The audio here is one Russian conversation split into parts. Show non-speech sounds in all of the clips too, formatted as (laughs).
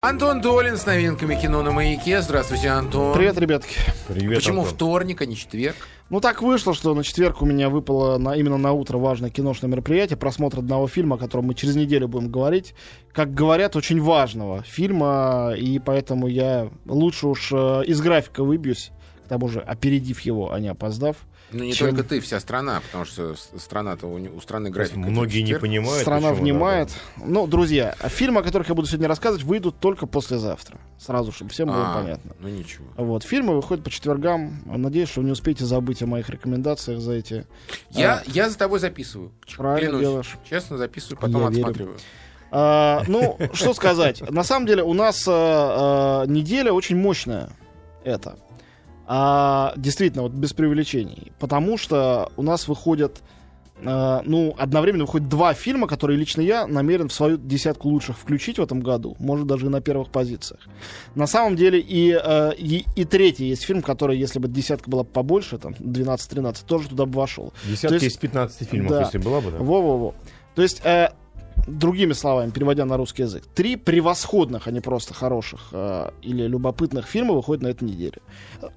Антон Долин с новинками кино на маяке. Здравствуйте, Антон. Привет, ребятки. Привет, Почему Антон. вторник, а не четверг? Ну так вышло, что на четверг у меня выпало на, именно на утро важное киношное мероприятие, просмотр одного фильма, о котором мы через неделю будем говорить. Как говорят, очень важного фильма, и поэтому я лучше уж э, из графика выбьюсь, к тому же опередив его, а не опоздав. Ну, не Чем- только ты, вся страна, потому что страна-то у, у страны график. Многие не понимают. Страна внимает. надо. Ну, друзья, фильмы, о которых я буду сегодня рассказывать, выйдут только послезавтра. Сразу, чтобы всем было А, понятно. Ну ничего. Вот, фильмы выходят по четвергам. Надеюсь, что вы не успеете забыть о моих рекомендациях за эти Я, я за тобой записываю. Правильно Клянусь. делаешь. Честно записываю, потом Я верю. отсматриваю. А, ну, что сказать. На самом деле у нас а, а, неделя очень мощная. Это. А, действительно, вот без преувеличений. Потому что у нас выходят, а, ну, одновременно выходят два фильма, которые лично я намерен в свою десятку лучших включить в этом году. Может, даже и на первых позициях. На самом деле и, а, и, и третий есть фильм, который, если бы десятка была побольше, там, 12-13, тоже туда бы вошел. Десятка То есть- из 15 фильмов, Да. если была бы, да? Во-во-во. То есть, э, другими словами, переводя на русский язык, три превосходных, а не просто хороших э, или любопытных фильма выходят на этой неделе.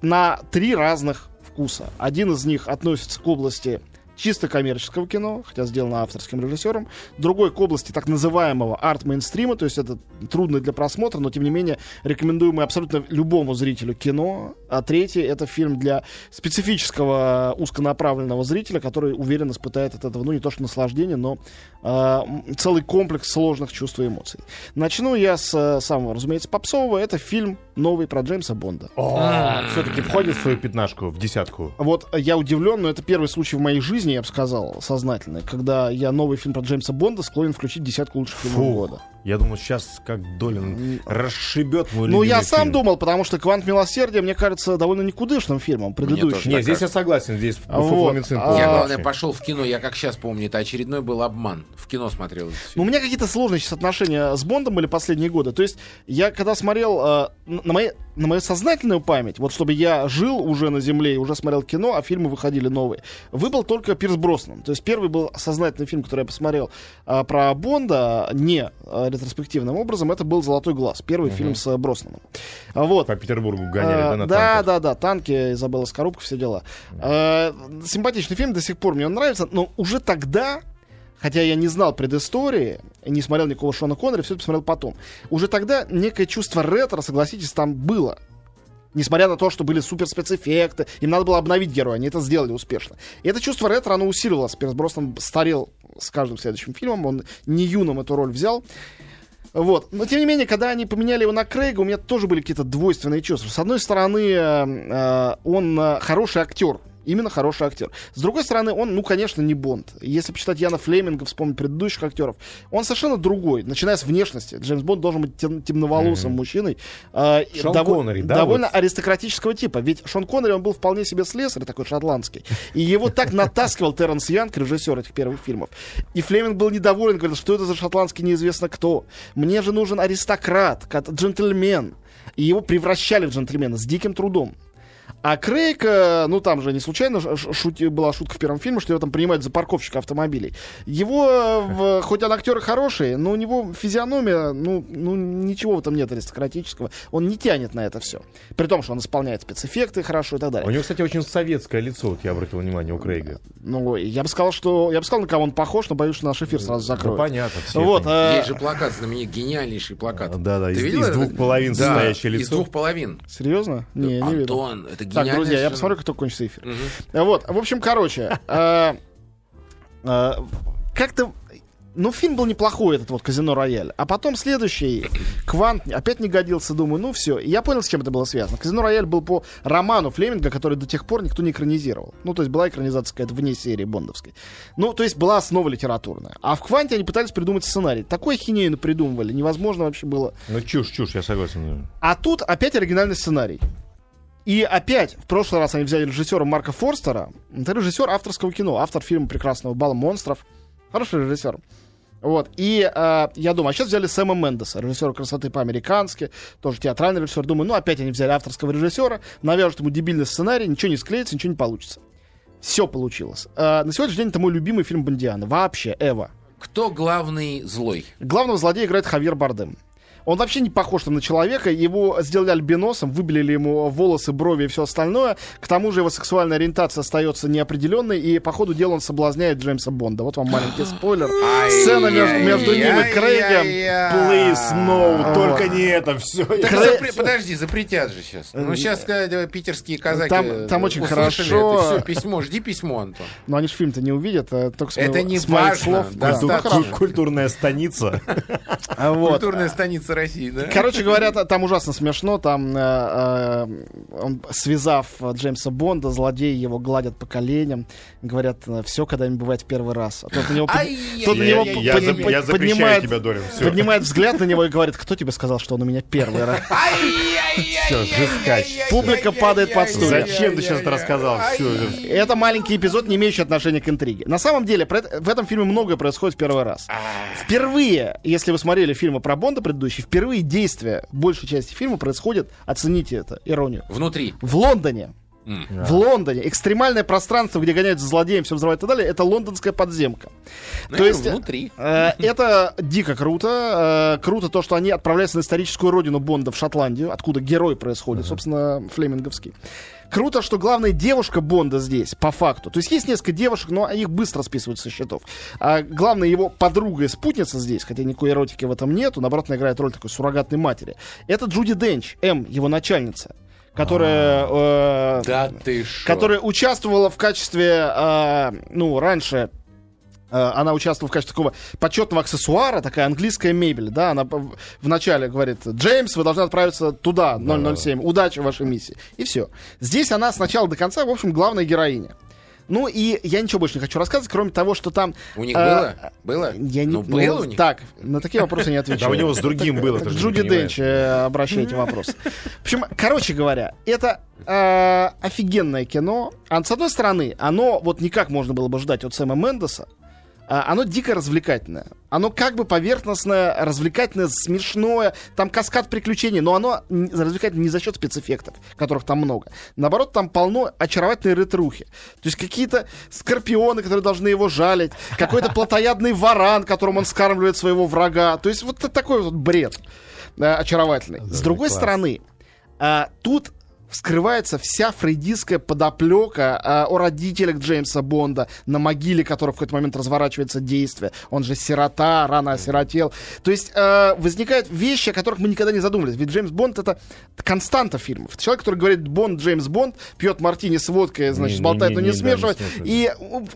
На три разных вкуса. Один из них относится к области чисто коммерческого кино, хотя сделано авторским режиссером. Другой к области так называемого арт-мейнстрима, то есть это трудно для просмотра, но тем не менее рекомендуемый абсолютно любому зрителю кино. А третий это фильм для специфического узконаправленного зрителя, который уверен испытает от этого, ну не то что наслаждение, но э, целый комплекс сложных чувств и эмоций. Начну я с э, самого, разумеется, попсового. Это фильм новый про Джеймса Бонда. Все-таки входит в свою пятнашку, в десятку. Вот я удивлен, но это первый случай в моей жизни, я бы сказал, сознательный, когда я новый фильм про Джеймса Бонда склонен включить в десятку лучших фильмов года. Я думал, сейчас как Долин расшибет мой Ну, я сам фильм. думал, потому что «Квант милосердия», мне кажется, довольно никудышным фильмом, предыдущим. Не, так здесь я согласен, здесь А вот, а- Я, главное, пошел в кино, я как сейчас помню, это очередной был обман. В кино смотрел Ну, у меня какие-то сложные сейчас отношения с Бондом были последние годы. То есть я когда смотрел э, на, мои, на мою сознательную память, вот чтобы я жил уже на земле и уже смотрел кино, а фильмы выходили новые, выбыл только Пирс Броснан. То есть первый был сознательный фильм, который я посмотрел э, про Бонда, не э, ретроспективным образом, это был «Золотой глаз», первый фильм с э, Броснаном. А Вот. По Петербургу гоняли, да, Э, на да, танках? да, да, танки, Изабелла Скорубка, все дела. Э, симпатичный фильм, до сих пор мне он нравится, но уже тогда, хотя я не знал предыстории, не смотрел никакого Шона Коннери, все это посмотрел потом, уже тогда некое чувство ретро, согласитесь, там было. Несмотря на то, что были супер спецэффекты, им надо было обновить героя, они это сделали успешно. И это чувство ретро, оно усиливалось. Пирс Броснан старел с каждым следующим фильмом, он не юным эту роль взял. Вот. Но тем не менее, когда они поменяли его на Крейга, у меня тоже были какие-то двойственные чувства. С одной стороны, э, э, он хороший актер. Именно хороший актер. С другой стороны, он, ну, конечно, не Бонд. Если почитать Яна Флеминга, вспомнить предыдущих актеров, он совершенно другой, начиная с внешности. Джеймс Бонд должен быть тем- темноволосым мужчиной. э, Шон дово- Коннери, да, Довольно вот? аристократического типа. Ведь Шон Коннери, он был вполне себе слесарь, такой шотландский. И его так натаскивал Терренс Янг, режиссер этих первых фильмов. И Флеминг был недоволен, говорил, что это за шотландский неизвестно кто. Мне же нужен аристократ, джентльмен. И его превращали в джентльмена с диким трудом. А Крейг, ну там же не случайно шути- была шутка в первом фильме, что его там принимают за парковщика автомобилей. Его, э, в- (laughs) хоть он актер хороший, но у него физиономия, ну, ну ничего в этом нет аристократического. Он не тянет на это все. При том, что он исполняет спецэффекты хорошо и так У далее. него, кстати, очень советское лицо, вот я обратил внимание, у Крейга. Ну, я бы сказал, что я бы сказал, на кого он похож, но боюсь, что наш эфир сразу Ну, закроют. понятно. все Вот, э, Есть же плакат, знаменитый, гениальнейший плакат. Да-да, из- из это? двух половин Да, состоящее из лицо. двух половин. серьезно? Не, не видел. Антон, это Так, друзья, я посмотрю, как только кончится эфир. Вот, в общем, короче, (laughs) э, э, как-то... Ну, фильм был неплохой, этот вот «Казино Рояль». А потом следующий, «Квант», опять не годился, думаю, ну все. И я понял, с чем это было связано. «Казино Рояль» был по роману Флеминга, который до тех пор никто не экранизировал. Ну, то есть была экранизация какая-то вне серии бондовской. Ну, то есть была основа литературная. А в «Кванте» они пытались придумать сценарий. Такой хинею придумывали, невозможно вообще было Ну, чушь, чушь, я согласен. а тут опять оригинальный сценарий. И опять, в прошлый раз они взяли режиссера Марка Форстера. Это режиссер авторского кино, автор фильма прекрасного «Бал монстров». Хороший режиссер. Вот. И э, я думаю, а сейчас взяли Сэма Мендеса, режиссера красоты по-американски, тоже театральный режиссер. Думаю, ну опять они взяли авторского режиссера, навяжут ему дебильный сценарий, ничего не склеится, ничего не получится. Все получилось. Э, на сегодняшний день это мой любимый фильм Бондиана. Вообще, Эва. Кто главный злой? Главного злодея играет Хавьер Бардем. Он вообще не похож там на человека. Его сделали альбиносом, выбелили ему волосы, брови и все остальное. К тому же его сексуальная ориентация остается неопределенной, и по ходу дела он соблазняет Джеймса Бонда. Вот вам маленький спойлер. Сцена между, между ним и Крейгом. Please, no, только не это все. Подожди, запретят же сейчас. Ну, сейчас питерские казаки Там- э, там очень услышали хорошо. это. Все, письмо, жди письмо, Антон. Но они же фильм-то не увидят, а только с Это не важно, Культурная станица. А. Культурная станица России, да? Короче говоря, та- там ужасно смешно. Там, э, э, он, связав э, Джеймса Бонда, злодеи его гладят по коленям. Говорят, все когда-нибудь бывает в первый раз. А тот на него, под- тот на него Я- под- Я я поднимает, тебя, Дорин. Все. поднимает взгляд на него и говорит, кто тебе сказал, что он у меня первый раз? Всё, жесткач. Публика падает под стулья. Зачем ты сейчас это рассказал? Это маленький эпизод, не имеющий отношения к интриге. На самом деле, в этом фильме многое происходит в первый раз. Впервые, если вы смотрели фильмы про Бонда предыдущие, впервые действие большей части фильма происходит, оцените это, иронию, Внутри. в Лондоне. М. В Лондоне. Экстремальное пространство, где гоняются за злодеем, все взрывают и так далее, это лондонская подземка. Ну, То есть, внутри. Э, Это дико круто. Э, Круто то, что они отправляются на историческую родину Бонда в Шотландию, откуда герой происходит, собственно, флеминговский. Круто, что главная девушка Бонда здесь, по факту. То есть есть несколько девушек, но их быстро списывают со счетов. А главная его подруга и спутница здесь, хотя никакой эротики в этом нету, наоборот, она играет роль такой суррогатной матери. Это Джуди Денч, М, его начальница, которая... э, Да ты шо. которая участвовала в качестве, э, ну, раньше э, она участвовала в качестве такого почетного аксессуара, такая английская мебель, да, она вначале говорит, Джеймс, вы должны отправиться туда, 007, удачи в вашей миссии, и все. Здесь она с начала до конца, в общем, главная героиня. Ну и я ничего больше не хочу рассказывать, кроме того, что там... У них э, было? Было? Я не, Ну, было ну, у них? Так, на такие вопросы не отвечаю. Да у него с другим было. Джуди. Денч, э, обращайте вопрос. В общем, короче говоря, это э, офигенное кино. А с одной стороны, оно вот никак можно было бы ждать от Сэма Мендеса. А, Оно дико развлекательное. Оно как бы поверхностное, развлекательное, смешное. Там каскад приключений, но оно развлекательное не за счет спецэффектов, которых там много. Наоборот, там полно очаровательной ретрухи. То есть какие-то скорпионы, которые должны его жалить. Какой-то (laughs) плотоядный варан, которым он скармливает своего врага. То есть вот такой вот бред э, очаровательный. С другой класс. стороны, а, тут вскрывается вся фрейдистская подоплека а, о родителях Джеймса Бонда, на могиле которого в какой-то момент разворачивается действие. Он же сирота, рано осиротел. То есть э, возникают вещи, о которых мы никогда не задумывались. Ведь Джеймс Бонд это константа фильмов. Человек, который говорит Бонд, Джеймс Бонд, пьет мартини с водкой, значит, Не- болтает, не- но не, не- да, не смешивает. смешивает. И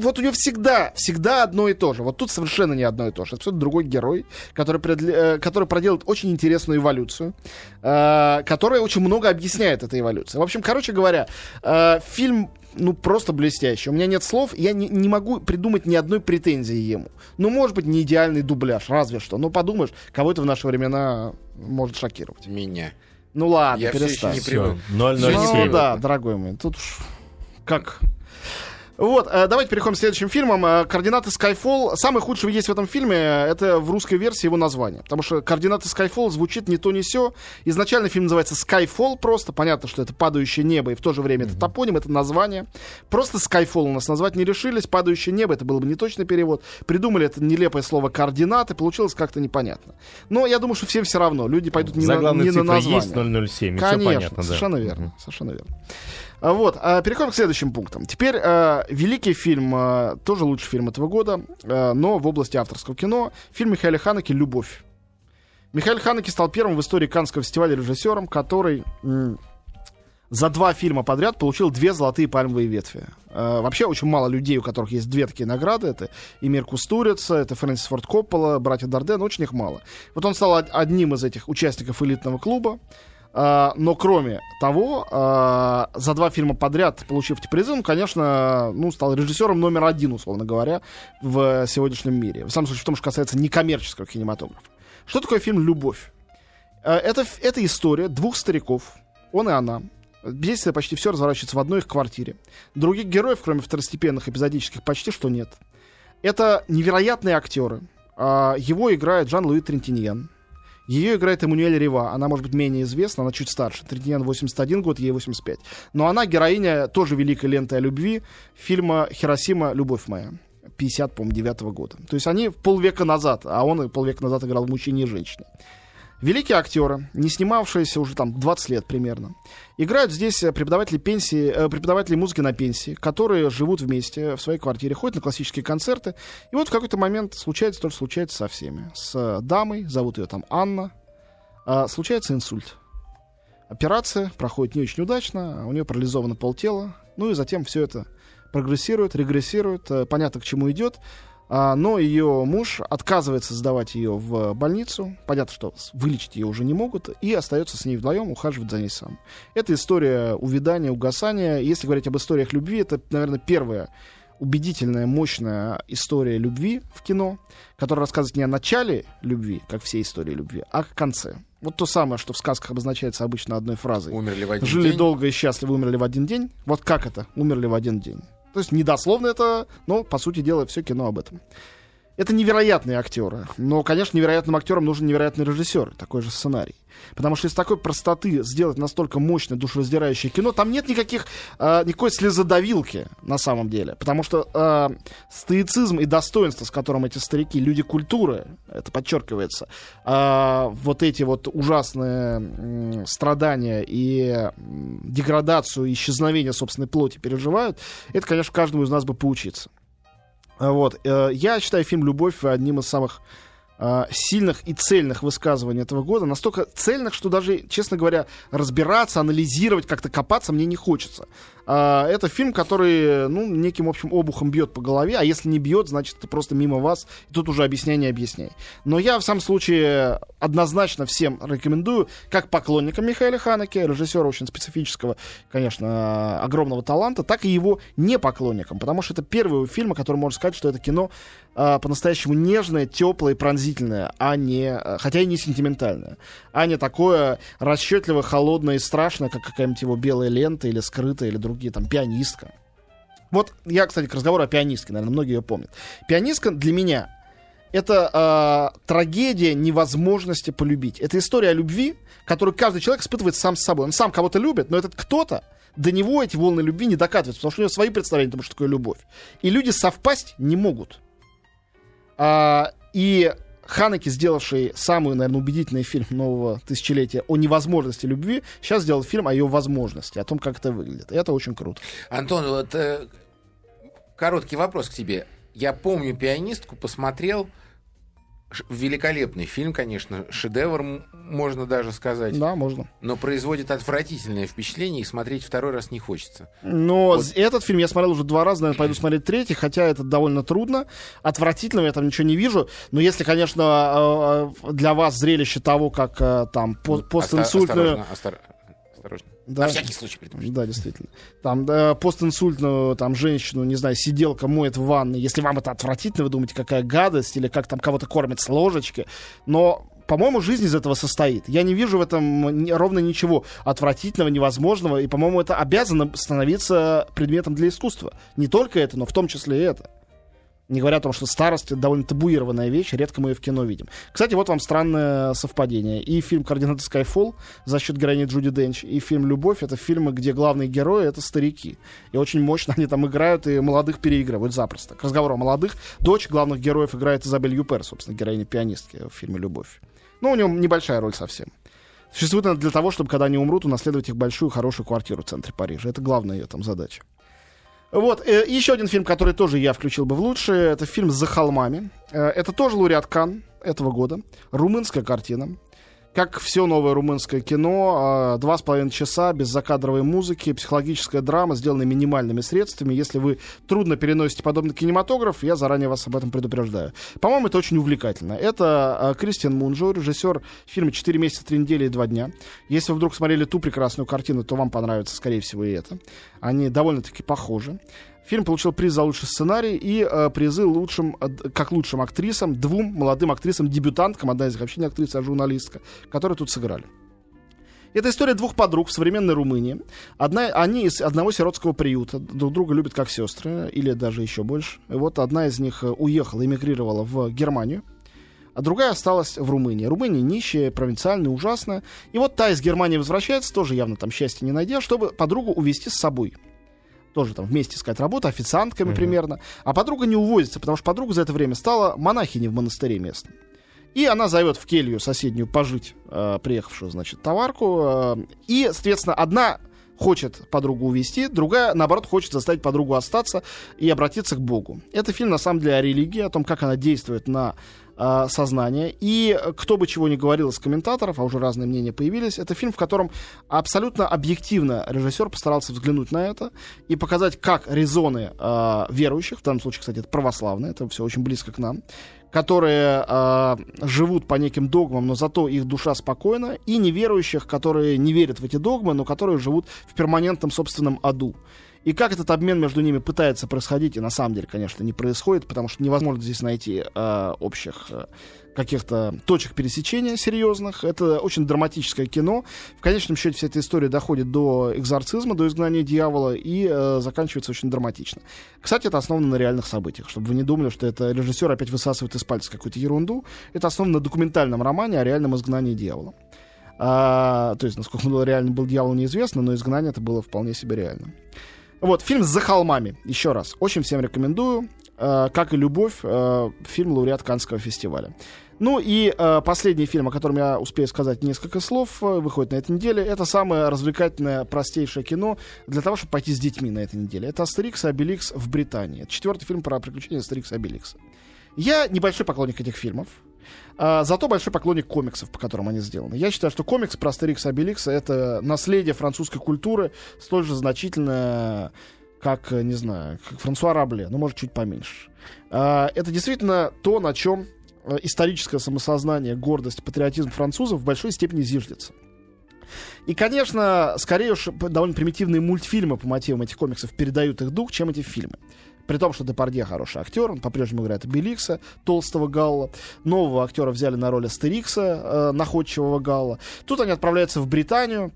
вот у него всегда, всегда одно и то же. Вот тут совершенно не одно и то же. Это абсолютно другой герой, который, э, который проделает очень интересную эволюцию, э, которая очень много объясняет этой эволюции. В общем, короче говоря, э, фильм ну, просто блестящий. У меня нет слов, я не, не могу придумать ни одной претензии ему. Ну, может быть, не идеальный дубляж, разве что. Ну, подумаешь, кого это в наши времена может шокировать. Меня. Ну, ладно, Я всё еще перестань. не привык. 007. Ну да, дорогой мой, тут уж как... Вот, э, давайте переходим к следующим фильмам. Э, Координаты Skyfall. Самый худший есть в этом фильме, э, это в русской версии его название. Потому что координаты Skyfall звучит не то, не сё. Изначально фильм называется Skyfall просто. Понятно, что это падающее небо, и в то же время это топоним, это название. Просто Skyfall у нас назвать не решились. Падающее небо, это был бы неточный перевод. Придумали это нелепое слово координаты, получилось как-то непонятно. Но я думаю, что всем все равно. Люди пойдут не на, не на название. есть 007, и все Конечно, понятно, да. совершенно верно, совершенно верно. А Вот, а, переходим к следующим пунктам. Теперь э, великий фильм, э, тоже лучший фильм этого года, э, но в области авторского кино. Фильм Михаила Ханеки «Любовь». Михаил Ханеки стал первым в истории Каннского фестиваля режиссером, который за два фильма подряд получил две золотые пальмовые ветви. Э, вообще очень мало людей, у которых есть две такие награды. Это Эмир Кустурица, это Фрэнсис Форд Коппола, братья Дарден, очень их мало. Вот он стал од- одним из этих участников элитного клуба. А, но кроме того, а, за два фильма подряд, получив эти призы, он, конечно, ну, стал режиссером номер один, условно говоря, в сегодняшнем мире. В самом случае, в том, что касается некоммерческого кинематографа. Что такое фильм «Любовь»? А, Это, это история двух стариков, он и она. Действие почти все разворачивается в одной их квартире. Других героев, кроме второстепенных эпизодических, почти что нет. Это невероятные актеры. Его играет Жан-Луи Трентиньян. Ее играет Эммануэль Рива. Она, может быть, менее известна, она чуть старше. Трентиньян 81 год, ей 85. Но она героиня тоже великой ленты о любви фильма «Хиросима. Любовь моя». 50, по-моему, 9 года. То есть они полвека назад, а он полвека назад играл в «Мужчине и женщине». Великие актеры, не снимавшиеся уже там 20 лет примерно, играют здесь э, преподаватели, пенсии, э, преподаватели музыки на пенсии, которые живут вместе в своей квартире, ходят на классические концерты. И вот в какой-то момент случается то, что случается со всеми. С э, дамой, зовут ее там Анна, э, случается инсульт. Операция проходит не очень удачно, у нее парализовано полтела, ну и затем все это прогрессирует, регрессирует, понятно, к чему идет. А, но ее муж отказывается сдавать ее в больницу. Понятно, что вылечить ее уже не могут. И остается с ней вдвоем, ухаживать за ней сам. Это история увядания, угасания. Если говорить об историях любви, это, наверное, первая убедительная, мощная история любви в кино, которая рассказывает не о начале любви, как все истории любви, а о конце. Вот то самое, что в сказках обозначается обычно одной фразой. Умерли в один Жили день. долго и счастливо, умерли в один день. Вот как это? Умерли в один день. То есть недословно это, но, по сути дела, все кино об этом. Это невероятные актеры. Но, конечно, невероятным актерам нужен невероятный режиссер. Такой же сценарий. Потому что из такой простоты сделать настолько мощное, душераздирающее кино, там нет никаких, э, никакой слезодавилки на самом деле. Потому что э, стоицизм и достоинство, с которым эти старики, люди культуры, это подчеркивается, а, вот эти вот ужасные м, страдания и деградацию, исчезновение собственной плоти переживают, это, конечно, каждому из нас бы поучиться. Вот. э, Я считаю фильм «Любовь» одним из самых а, сильных и цельных высказываний этого года. Настолько цельных, что даже, честно говоря, разбираться, анализировать, как-то копаться мне не хочется. А, Это фильм, который, ну, неким, общим обухом бьет по голове, а если не бьет, значит, это просто мимо вас, и тут уже объясняй, не объясняй. Но я, в самом случае, однозначно всем рекомендую, как поклонникам Михаила Ханеке, режиссера очень специфического, конечно, огромного таланта, так и его не поклонникам, потому что это первый фильм, о котором можно сказать, что это кино а, по-настоящему нежное, теплое и пронзительное, а не, а, хотя и не сентиментальное, а не такое расчетливо, холодное и страшное, как какая-нибудь его белая лента или скрытая, или другие, там, пианистка. Вот я, кстати, к разговору о пианистке, наверное, многие ее помнят. Пианистка для меня это а, трагедия невозможности полюбить. Это история о любви, которую каждый человек испытывает сам с собой. Он сам кого-то любит, но этот кто-то до него эти волны любви не докатываются, потому что у него свои представления о том, что такое любовь. И люди совпасть не могут. А, и Ханеки, сделавший самый, наверное, убедительный фильм нового тысячелетия о невозможности любви, сейчас сделал фильм о ее возможности, о том, как это выглядит. И это очень круто. Антон, вот э, короткий вопрос к тебе. Я помню пианистку, посмотрел. Великолепный фильм, конечно, шедевр, можно даже сказать. Да, можно. Но производит отвратительное впечатление, и смотреть второй раз не хочется. Но Вот. этот фильм я смотрел уже два раза, наверное, пойду смотреть третий, хотя это довольно трудно. Отвратительного я там ничего не вижу. Но если, конечно, э, э, для вас зрелище того, как там постинсультную... осторожно, остор- осторожно. Да. На всякий случай предупреждаю. Да, действительно. Там да, постинсультную там женщину, не знаю, сиделка моет в ванной. Если вам это отвратительно, вы думаете, какая гадость, или как там кого-то кормят с ложечки. Но по-моему, жизнь из этого состоит. Я не вижу в этом ровно ничего отвратительного, невозможного. И, по-моему, это обязано становиться предметом для искусства. Не только это, но в том числе и это. Не говоря о том, что старость довольно табуированная вещь, редко мы ее в кино видим. Кстати, вот вам странное совпадение. И фильм «Координаты Skyfall» за счет героини Джуди Денч, и фильм «Любовь» — это фильмы, где главные герои — это старики. И очень мощно они там играют, и молодых переигрывают запросто. К разговору о молодых. Дочь главных героев играет Изабель Юпер, собственно, героиня пианистки в фильме «Любовь». Ну, у него небольшая роль совсем. Существует она для того, чтобы, когда они умрут, унаследовать их большую, хорошую квартиру в центре Парижа. Это главная ее там задача. Вот, э, еще один фильм, который тоже я включил бы в лучшие, это фильм «За холмами». Э, это тоже лауреат Кан этого года. Румынская картина. Как все новое румынское кино, э, два с половиной часа без закадровой музыки, психологическая драма, сделанная минимальными средствами. Если вы трудно переносите подобный кинематограф, я заранее вас об этом предупреждаю. По-моему, это очень увлекательно. Это э, Кристиан Мунжо, режиссер фильма «Четыре месяца, три недели и два дня». Если вы вдруг смотрели ту прекрасную картину, то вам понравится, скорее всего, и это. Они довольно-таки похожи. Фильм получил приз за лучший сценарий и э, призы лучшим, как лучшим актрисам, двум молодым актрисам-дебютанткам, одна из них вообще не актриса, а журналистка, которые тут сыграли. Это история двух подруг в современной Румынии. Одна, они из одного сиротского приюта, друг друга любят как сестры, или даже еще больше. И вот одна из них э, уехала, эмигрировала в Германию, а другая осталась в Румынии. Румыния нищая, провинциальная, ужасная. И вот та из Германии возвращается, тоже явно там счастья не найдя, чтобы подругу увезти с собой тоже там вместе искать работу, официантками примерно. А подруга не увозится, потому что подруга за это время стала монахиней в монастыре местном. И она зовет в келью соседнюю пожить э, приехавшую, значит, товарку. Э, и, соответственно, одна хочет подругу увести, другая, наоборот, хочет заставить подругу остаться и обратиться к Богу. Это фильм, на самом деле, о религии, о том, как она действует на э, сознание. И кто бы чего ни говорил из комментаторов, а уже разные мнения появились, это фильм, в котором абсолютно объективно режиссер постарался взглянуть на это и показать, как резоны э, верующих, в данном случае, кстати, это православные, это все очень близко к нам, которые э, живут по неким догмам, но зато их душа спокойна, и неверующих, которые не верят в эти догмы, но которые живут в перманентном собственном аду. И как этот обмен между ними пытается происходить, и на самом деле, конечно, не происходит, потому что невозможно здесь найти э, общих э, каких-то точек пересечения серьезных. Это очень драматическое кино. В конечном счете вся эта история доходит до экзорцизма, до изгнания дьявола и э, заканчивается очень драматично. Кстати, это основано на реальных событиях, чтобы вы не думали, что это режиссер опять высасывает из пальца какую-то ерунду. Это основано на документальном романе о реальном изгнании дьявола. А, то есть, насколько (laughs) реально был дьявол, неизвестно, но изгнание это было вполне себе реально. Вот, фильм «За холмами». Еще раз. Очень всем рекомендую. Э, как и «Любовь», э, фильм лауреат Каннского фестиваля. Ну и э, последний фильм, о котором я успею сказать несколько слов, э, выходит на этой неделе. Это самое развлекательное, простейшее кино для того, чтобы пойти с детьми на этой неделе. Это «Астерикс и Обеликс в Британии». Это четвертый фильм про приключения Астерикса и Обеликса. Я небольшой поклонник этих фильмов. А, зато большой поклонник комиксов, по которым они сделаны. Я считаю, что комикс про Астерикса Обеликса — это наследие французской культуры, столь же значительное, как, не знаю, как Франсуа Рабле, но, может, чуть поменьше. А, это действительно то, на чем э, историческое самосознание, гордость, патриотизм французов в большой степени зиждется. И, конечно, скорее уж довольно примитивные мультфильмы по мотивам этих комиксов передают их дух, чем эти фильмы. При том, что Депардье хороший актер, он по-прежнему играет Беликса, толстого Галла. Нового актера взяли на роль Астерикса, э, находчивого Галла. Тут они отправляются в Британию,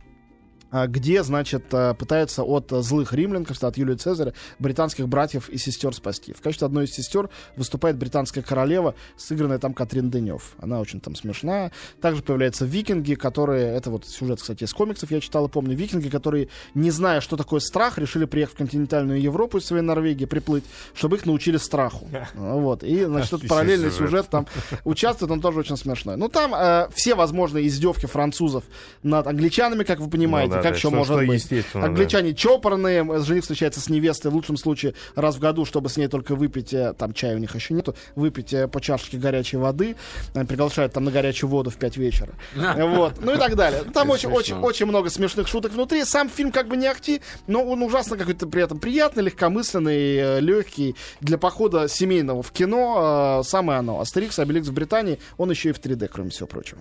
где, значит, э, пытается от злых римлян, как от Юлия Цезаря, британских братьев и сестер спасти. В качестве одной из сестер выступает британская королева, сыгранная там Катрин Денев. Она очень там смешная. Также появляются викинги, которые... Это вот сюжет, кстати, из комиксов я читал и помню. Викинги, которые, не зная, что такое страх, решили приехать в континентальную Европу из своей Норвегии, приплыть, чтобы их научили страху. Вот. И, значит, этот параллельный сюжет там участвует, он тоже очень смешной. Ну, там э, все возможные издевки французов над англичанами, как вы понимаете, Ну да, как да, еще что- может что быть? естественно, да. Англичане чопорные, жених встречается с невестой в лучшем случае раз в году, чтобы с ней только выпить, э, там чая у них еще нету, выпить э, по чашечке горячей воды, э, приглашают там на горячую воду в 5 вечера. Вот, ну и так далее. (laughs) Там очень, очень, очень много смешных шуток внутри. Сам фильм как бы не ахти, но он ужасно какой-то при этом приятный, легкомысленный, э, легкий. Для похода семейного в кино э, самое оно. Астерикс, Обеликс в Британии, он еще и в 3D, кроме всего прочего.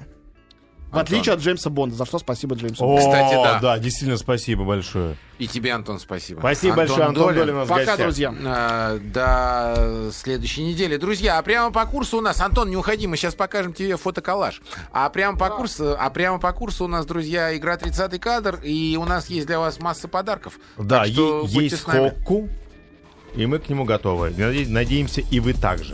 В Антон. отличие от Джеймса Бонда, за что спасибо Джеймсу Бонду. Кстати, да. да, действительно, спасибо большое. И тебе, Антон, спасибо. Спасибо большое, Антон Долин у нас Пока, гостях. друзья. А, до следующей недели. Друзья, а прямо по курсу у нас, Антон, не уходи, мы сейчас покажем тебе фотоколлаж. А прямо по курсу, а прямо по курсу у нас, друзья, игра 30 кадр, и у нас есть для вас масса подарков. Да, е- есть с нами. Хокку, и мы к нему готовы. Наде- Надеемся, и вы также.